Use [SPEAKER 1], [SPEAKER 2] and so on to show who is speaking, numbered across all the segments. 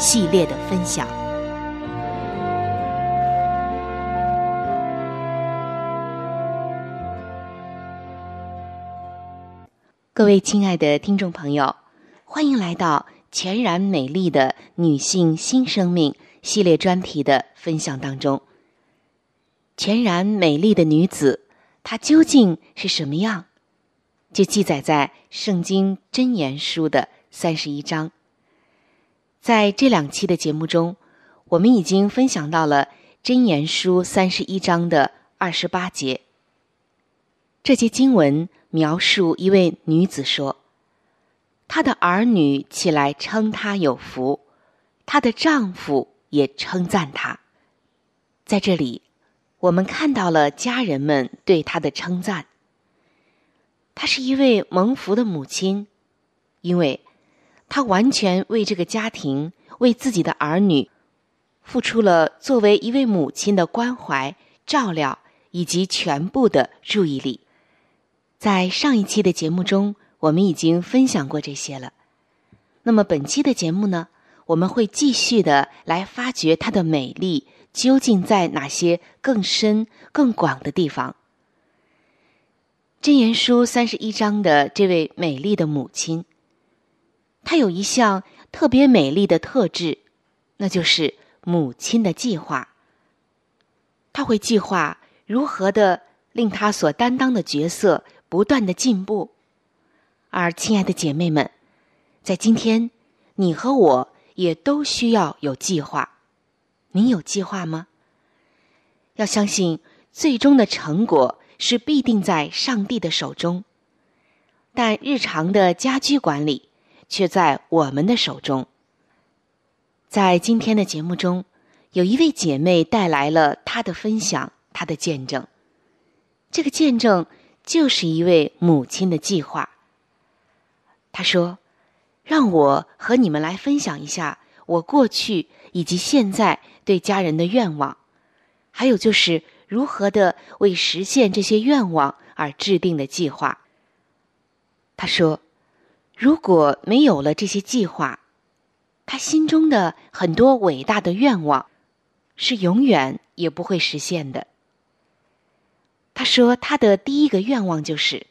[SPEAKER 1] 系列的分享。各位亲爱的听众朋友，欢迎来到全然美丽的女性新生命系列专题的分享当中。全然美丽的女子，她究竟是什么样？就记载在《圣经真言书》的三十一章。在这两期的节目中，我们已经分享到了《箴言书》三十一章的二十八节。这节经文描述一位女子说：“她的儿女起来称她有福，她的丈夫也称赞她。”在这里，我们看到了家人们对她的称赞。她是一位蒙福的母亲，因为。她完全为这个家庭、为自己的儿女，付出了作为一位母亲的关怀、照料以及全部的注意力。在上一期的节目中，我们已经分享过这些了。那么本期的节目呢，我们会继续的来发掘她的美丽究竟在哪些更深、更广的地方。箴言书三十一章的这位美丽的母亲。他有一项特别美丽的特质，那就是母亲的计划。他会计划如何的令他所担当的角色不断的进步。而亲爱的姐妹们，在今天，你和我也都需要有计划。你有计划吗？要相信，最终的成果是必定在上帝的手中。但日常的家居管理。却在我们的手中。在今天的节目中，有一位姐妹带来了她的分享，她的见证。这个见证就是一位母亲的计划。她说：“让我和你们来分享一下我过去以及现在对家人的愿望，还有就是如何的为实现这些愿望而制定的计划。”他说：“如果没有了这些计划，他心中的很多伟大的愿望是永远也不会实现的。”他说：“他的第一个愿望就是，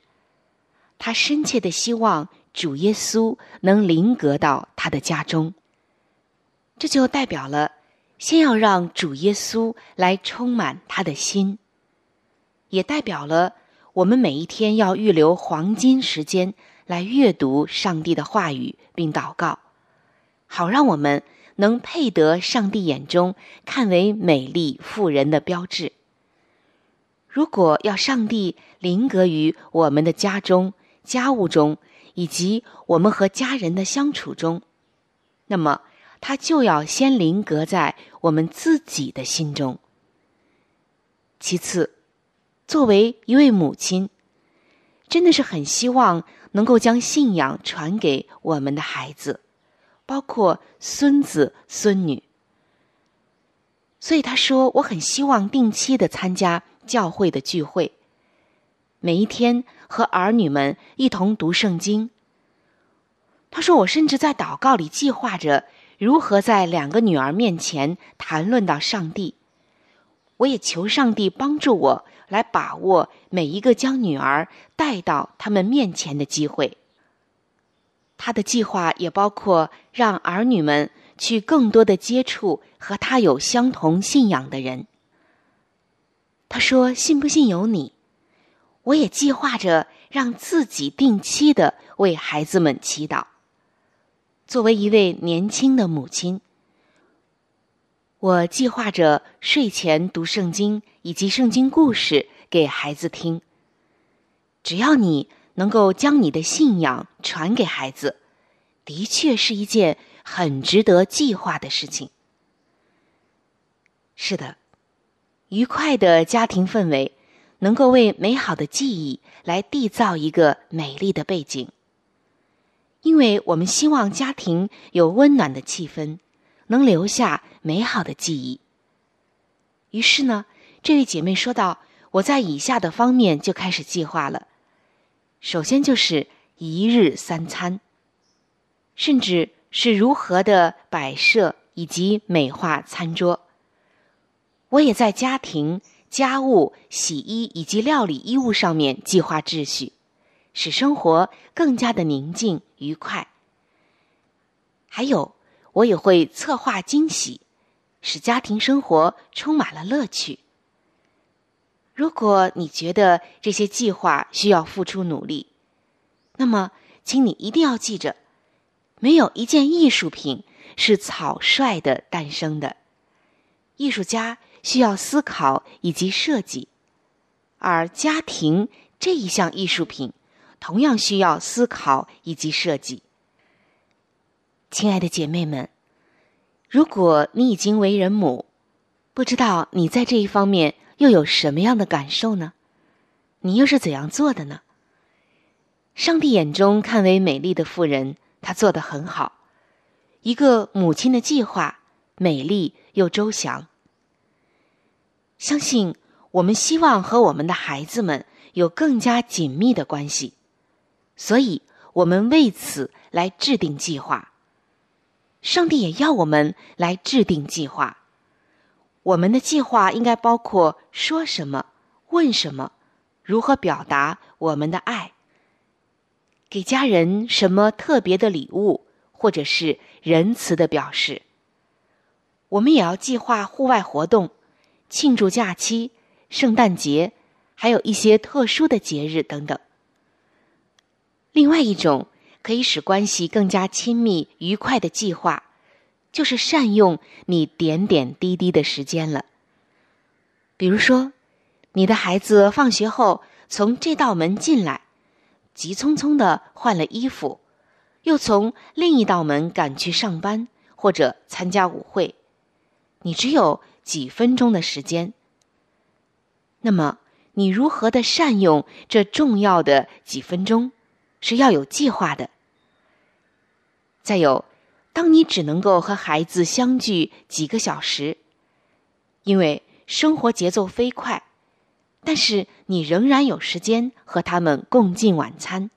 [SPEAKER 1] 他深切的希望主耶稣能临格到他的家中。这就代表了，先要让主耶稣来充满他的心，也代表了我们每一天要预留黄金时间来阅读上帝的话语并祷告，好让我们能配得上帝眼中看为美丽妇人的标志。”如果要上帝临格于我们的家中、家务中，以及我们和家人的相处中，那么他就要先临格在我们自己的心中。其次，作为一位母亲，真的是很希望能够将信仰传给我们的孩子，包括孙子孙女。所以他说：“我很希望定期的参加。”教会的聚会，每一天和儿女们一同读圣经。他说：“我甚至在祷告里计划着如何在两个女儿面前谈论到上帝。我也求上帝帮助我来把握每一个将女儿带到他们面前的机会。他的计划也包括让儿女们去更多的接触和他有相同信仰的人。”他说：“信不信由你。”我也计划着让自己定期的为孩子们祈祷。作为一位年轻的母亲，我计划着睡前读圣经以及圣经故事给孩子听。只要你能够将你的信仰传给孩子，的确是一件很值得计划的事情。是的。愉快的家庭氛围，能够为美好的记忆来缔造一个美丽的背景。因为我们希望家庭有温暖的气氛，能留下美好的记忆。于是呢，这位姐妹说道：“我在以下的方面就开始计划了。首先就是一日三餐，甚至是如何的摆设以及美化餐桌。”我也在家庭、家务、洗衣以及料理衣物上面计划秩序，使生活更加的宁静愉快。还有，我也会策划惊喜，使家庭生活充满了乐趣。如果你觉得这些计划需要付出努力，那么，请你一定要记着，没有一件艺术品是草率的诞生的，艺术家。需要思考以及设计，而家庭这一项艺术品同样需要思考以及设计。亲爱的姐妹们，如果你已经为人母，不知道你在这一方面又有什么样的感受呢？你又是怎样做的呢？上帝眼中看为美丽的妇人，她做的很好。一个母亲的计划，美丽又周详。相信我们希望和我们的孩子们有更加紧密的关系，所以我们为此来制定计划。上帝也要我们来制定计划。我们的计划应该包括说什么、问什么、如何表达我们的爱、给家人什么特别的礼物，或者是仁慈的表示。我们也要计划户外活动。庆祝假期、圣诞节，还有一些特殊的节日等等。另外一种可以使关系更加亲密、愉快的计划，就是善用你点点滴滴的时间了。比如说，你的孩子放学后从这道门进来，急匆匆的换了衣服，又从另一道门赶去上班或者参加舞会，你只有。几分钟的时间，那么你如何的善用这重要的几分钟，是要有计划的。再有，当你只能够和孩子相聚几个小时，因为生活节奏飞快，但是你仍然有时间和他们共进晚餐，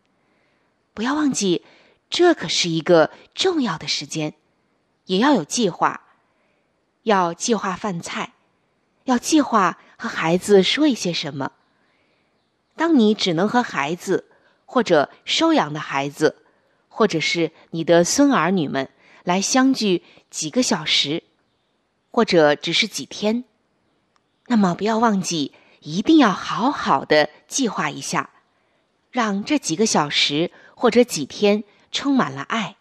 [SPEAKER 1] 不要忘记，这可是一个重要的时间，也要有计划，要计划饭菜，要计划和孩子说一些什么。当你只能和孩子，或者收养的孩子，或者是你的孙儿女们来相聚几个小时，或者只是几天，那么不要忘记，一定要好好的计划一下，让这几个小时或者几天充满了爱，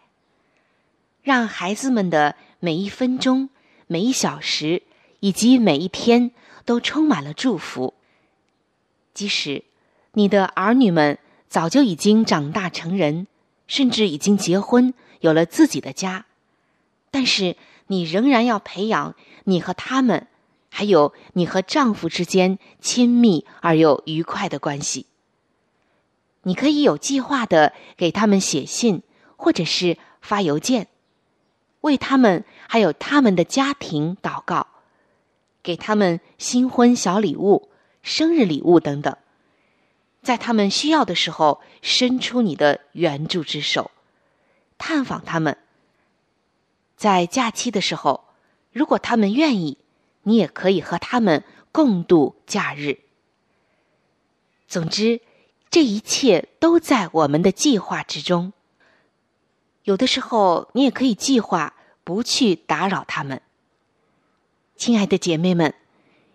[SPEAKER 1] 让孩子们的每一分钟、每一小时以及每一天都充满了祝福，即使。你的儿女们早就已经长大成人，甚至已经结婚，有了自己的家，但是你仍然要培养你和他们，还有你和丈夫之间亲密而又愉快的关系。你可以有计划的给他们写信，或者是发邮件，为他们还有他们的家庭祷告，给他们新婚小礼物、生日礼物等等。在他们需要的时候，伸出你的援助之手，探访他们。在假期的时候，如果他们愿意，你也可以和他们共度假日。总之，这一切都在我们的计划之中。有的时候，你也可以计划不去打扰他们。亲爱的姐妹们，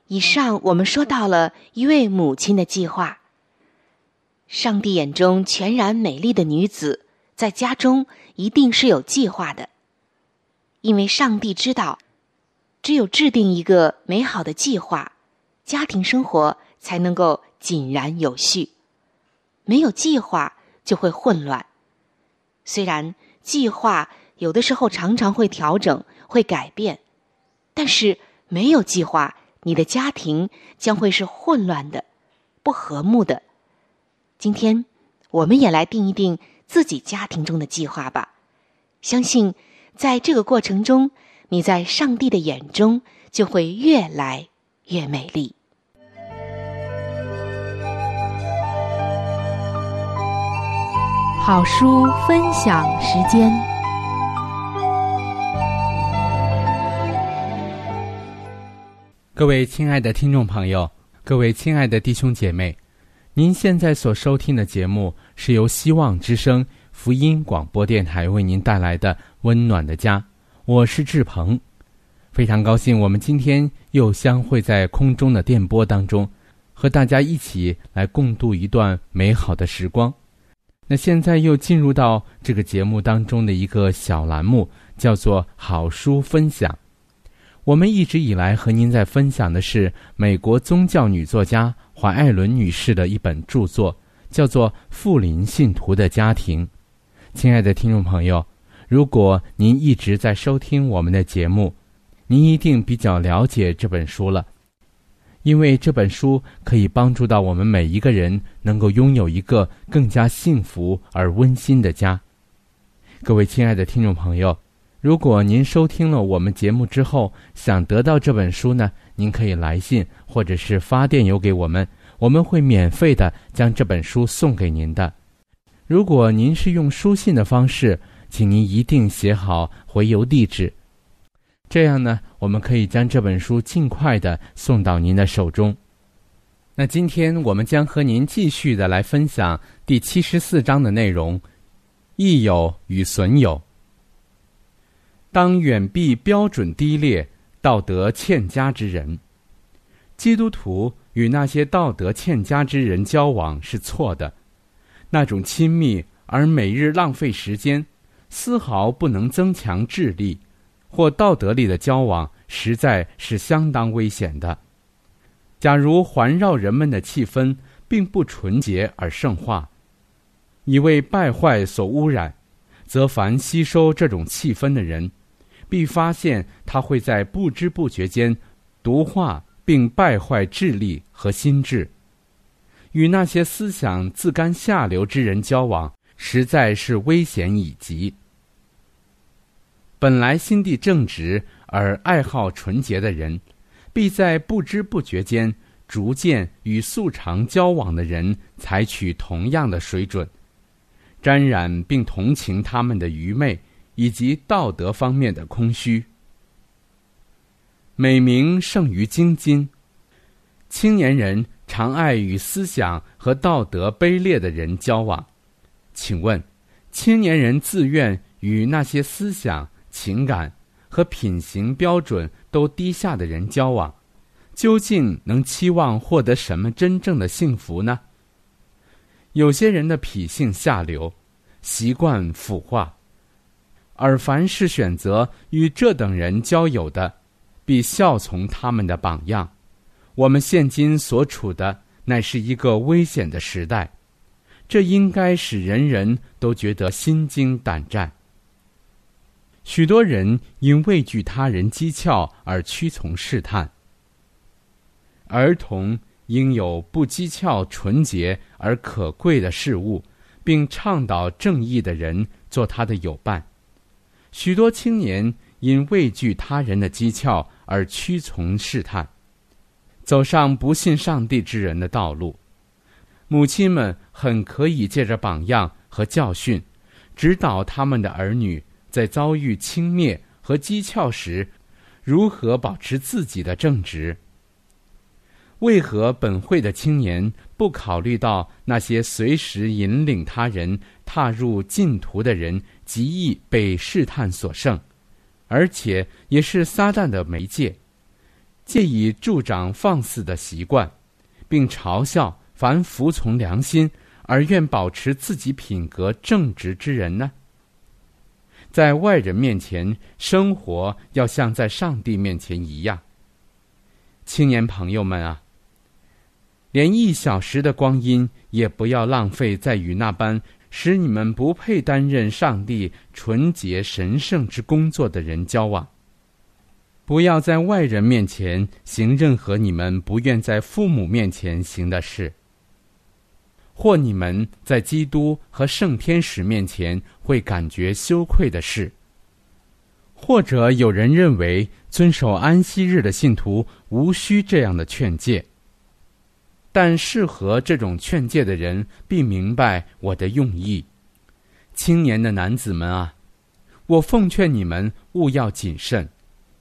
[SPEAKER 1] 以上我们说到了一位母亲的计划。上帝眼中全然美丽的女子，在家中一定是有计划的，因为上帝知道，只有制定一个美好的计划，家庭生活才能够井然有序。没有计划就会混乱。虽然计划有的时候常常会调整、会改变，但是没有计划，你的家庭将会是混乱的、不和睦的。今天，我们也来定一定自己家庭中的计划吧。相信，在这个过程中，你在上帝的眼中就会越来越美丽。
[SPEAKER 2] 好书分享时间，
[SPEAKER 3] 各位亲爱的听众朋友，各位亲爱的弟兄姐妹。您现在所收听的节目是由希望之声福音广播电台为您带来的《温暖的家》，我是志鹏，非常高兴我们今天又相会在空中的电波当中，和大家一起来共度一段美好的时光。那现在又进入到这个节目当中的一个小栏目，叫做“好书分享”。我们一直以来和您在分享的是美国宗教女作家。怀艾伦女士的一本著作，叫做《富林信徒的家庭》。亲爱的听众朋友，如果您一直在收听我们的节目，您一定比较了解这本书了，因为这本书可以帮助到我们每一个人，能够拥有一个更加幸福而温馨的家。各位亲爱的听众朋友，如果您收听了我们节目之后，想得到这本书呢？您可以来信或者是发电邮给我们，我们会免费的将这本书送给您的。如果您是用书信的方式，请您一定写好回邮地址，这样呢，我们可以将这本书尽快的送到您的手中。那今天我们将和您继续的来分享第七十四章的内容：益友与损友。当远避标准低劣。道德欠佳之人，基督徒与那些道德欠佳之人交往是错的。那种亲密而每日浪费时间，丝毫不能增强智力或道德力的交往，实在是相当危险的。假如环绕人们的气氛并不纯洁而圣化，已为败坏所污染，则凡吸收这种气氛的人。必发现他会在不知不觉间毒化并败坏智力和心智。与那些思想自甘下流之人交往，实在是危险已极。本来心地正直而爱好纯洁的人，必在不知不觉间逐渐与素常交往的人采取同样的水准。沾染并同情他们的愚昧以及道德方面的空虚。美名胜于精金，青年人常爱与思想和道德卑劣的人交往。请问，青年人自愿与那些思想、情感和品行标准都低下的人交往，究竟能期望获得什么真正的幸福呢？有些人的脾性下流，习惯腐化，而凡是选择与这等人交友的，必效从他们的榜样。我们现今所处的乃是一个危险的时代。这应该使人人都觉得心惊胆战。许多人因畏惧他人讥诮而屈从试探。儿童应有不讥诮纯洁而可贵的事物，并倡导正义的人做他的友伴。许多青年因畏惧他人的讥诮而屈从试探，走上不信上帝之人的道路。母亲们很可以借着榜样和教训，指导他们的儿女在遭遇轻蔑和讥诮时，如何保持自己的正直。为何本会的青年不考虑到那些随时引领他人踏入禁途的人极易被试探所胜，而且也是撒旦的媒介，借以助长放肆的习惯，并嘲笑？凡服从良心而愿保持自己品格正直之人呢，在外人面前生活要像在上帝面前一样。青年朋友们啊，连一小时的光阴也不要浪费在与那般使你们不配担任上帝纯洁神圣之工作的人交往。不要在外人面前行任何你们不愿在父母面前行的事。或你们在基督和圣天使面前会感觉羞愧的事，或者有人认为遵守安息日的信徒无需这样的劝诫，但适合这种劝诫的人必明白我的用意。青年的男子们啊，我奉劝你们勿要谨慎，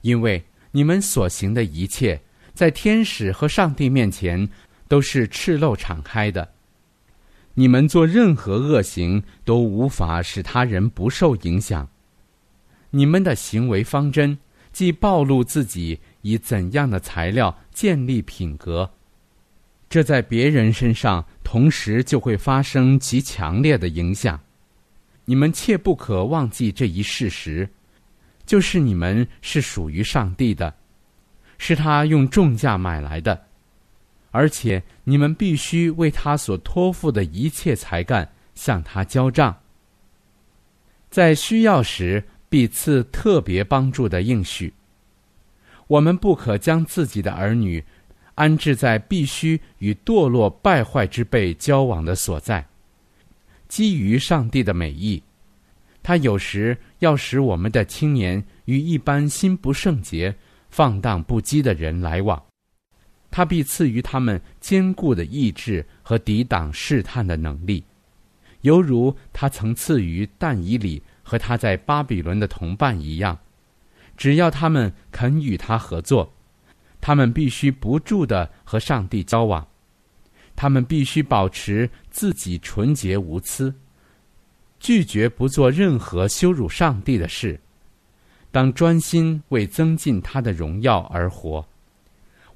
[SPEAKER 3] 因为你们所行的一切，在天使和上帝面前都是赤露敞开的。你们做任何恶行都无法使他人不受影响。你们的行为方针既暴露自己以怎样的材料建立品格，这在别人身上同时就会发生极强烈的影响。你们切不可忘记这一事实，就是你们是属于上帝的，是他用重价买来的。而且你们必须为他所托付的一切才干向他交账。在需要时必赐特别帮助的应许。我们不可将自己的儿女安置在必须与堕落败坏之辈交往的所在。基于上帝的美意，他有时要使我们的青年与一般心不圣洁、放荡不羁的人来往。他必赐予他们坚固的意志和抵挡试探的能力，犹如他曾赐予但以里和他在巴比伦的同伴一样。只要他们肯与他合作，他们必须不住的和上帝交往，他们必须保持自己纯洁无私，拒绝不做任何羞辱上帝的事，当专心为增进他的荣耀而活。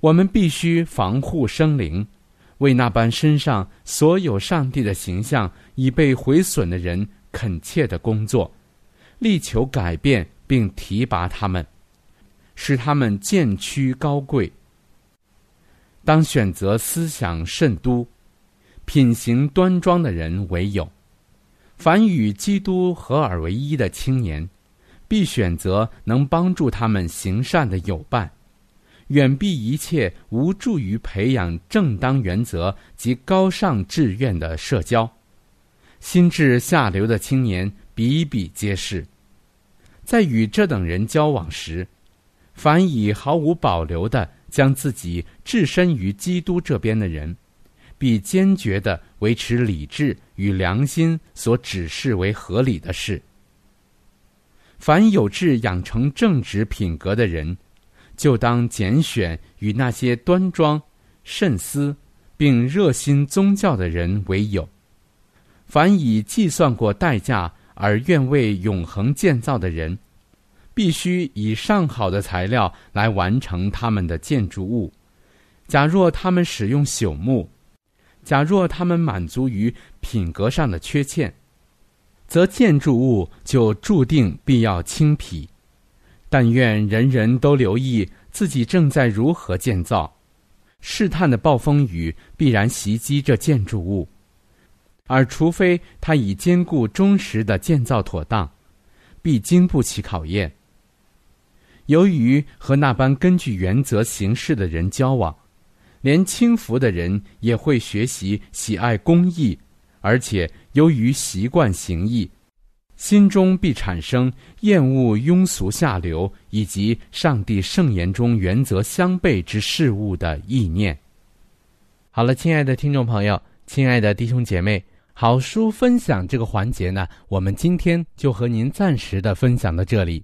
[SPEAKER 3] 我们必须防护生灵，为那般身上所有上帝的形象已被毁损的人恳切的工作，力求改变并提拔他们，使他们渐趋高贵。当选择思想慎都、品行端庄的人为友，凡与基督合而为一的青年，必选择能帮助他们行善的友伴。远避一切无助于培养正当原则及高尚志愿的社交，心智下流的青年比比皆是。在与这等人交往时，凡以毫无保留的将自己置身于基督这边的人，必坚决的维持理智与良心所指示为合理的事。凡有志养成正直品格的人，就当拣选与那些端庄、慎思，并热心宗教的人为友。凡以计算过代价而愿为永恒建造的人，必须以上好的材料来完成他们的建筑物。假若他们使用朽木，假若他们满足于品格上的缺陷，则建筑物就注定必要轻疲。但愿人人都留意自己正在如何建造，试探的暴风雨必然袭击这建筑物，而除非他已坚固忠实的建造妥当，必经不起考验。由于和那般根据原则行事的人交往，连轻浮的人也会学习喜爱公义。而且由于习惯行义，心中必产生厌恶庸俗下流以及上帝圣言中原则相悖之事物的意念。好了，亲爱的听众朋友，亲爱的弟兄姐妹，好书分享这个环节呢，我们今天就和您暂时的分享到这里。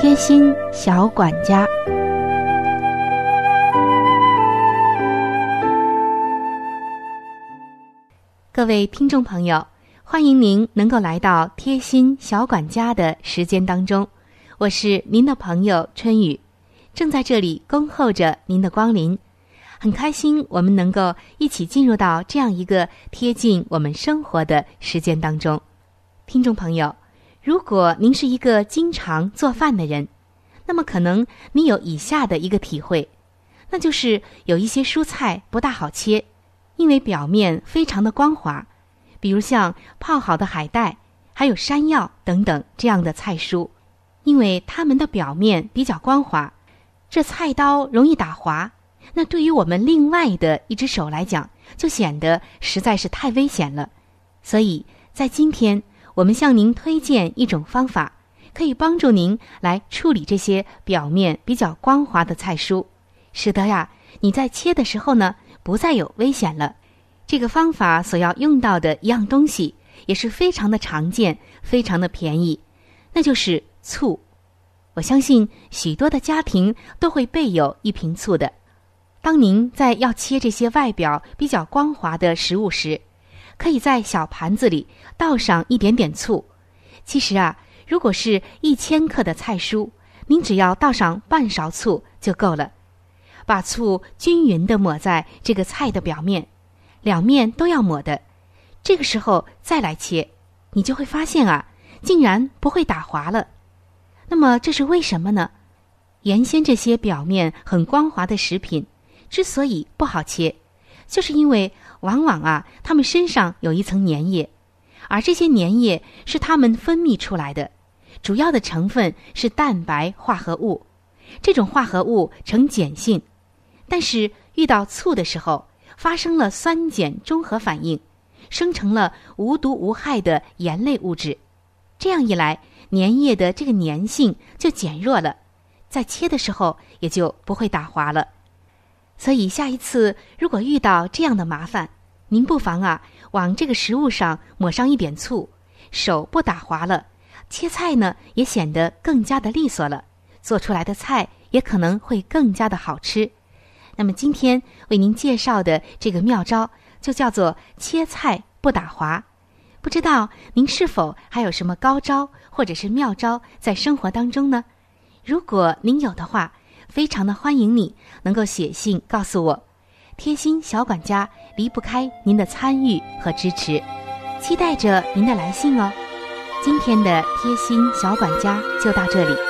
[SPEAKER 2] 贴心小管家，
[SPEAKER 1] 各位听众朋友。欢迎您能够来到贴心小管家的时间当中，我是您的朋友春雨，正在这里恭候着您的光临，很开心我们能够一起进入到这样一个贴近我们生活的时间当中。听众朋友，如果您是一个经常做饭的人，那么可能你有以下的一个体会，那就是有一些蔬菜不大好切，因为表面非常的光滑。比如像泡好的海带，还有山药等等这样的菜蔬，因为它们的表面比较光滑，这菜刀容易打滑。那对于我们另外的一只手来讲，就显得实在是太危险了。所以在今天，我们向您推荐一种方法，可以帮助您来处理这些表面比较光滑的菜蔬，使得呀你在切的时候呢，不再有危险了。这个方法所要用到的一样东西也是非常的常见，非常的便宜，那就是醋。我相信许多的家庭都会备有一瓶醋的。当您在要切这些外表比较光滑的食物时，可以在小盘子里倒上一点点醋。其实啊，如果是一千克的菜蔬，您只要倒上半勺醋就够了，把醋均匀的抹在这个菜的表面。两面都要抹的，这个时候再来切，你就会发现啊，竟然不会打滑了。那么这是为什么呢？原先这些表面很光滑的食品，之所以不好切，就是因为往往啊，它们身上有一层粘液，而这些粘液是它们分泌出来的，主要的成分是蛋白化合物，这种化合物呈碱性，但是遇到醋的时候。发生了酸碱中和反应，生成了无毒无害的盐类物质。这样一来，粘液的这个粘性就减弱了，在切的时候也就不会打滑了。所以下一次如果遇到这样的麻烦，您不妨啊往这个食物上抹上一点醋，手不打滑了，切菜呢也显得更加的利索了，做出来的菜也可能会更加的好吃。那么今天为您介绍的这个妙招就叫做切菜不打滑，
[SPEAKER 2] 不知道您是否还有什么高招或者是妙招在生活当中呢？如果您有的话，非常的欢迎你能够写信告诉我。贴心小管家离不开您的参与和支持，期待着您的来信哦。今天的贴心小管家就到这里。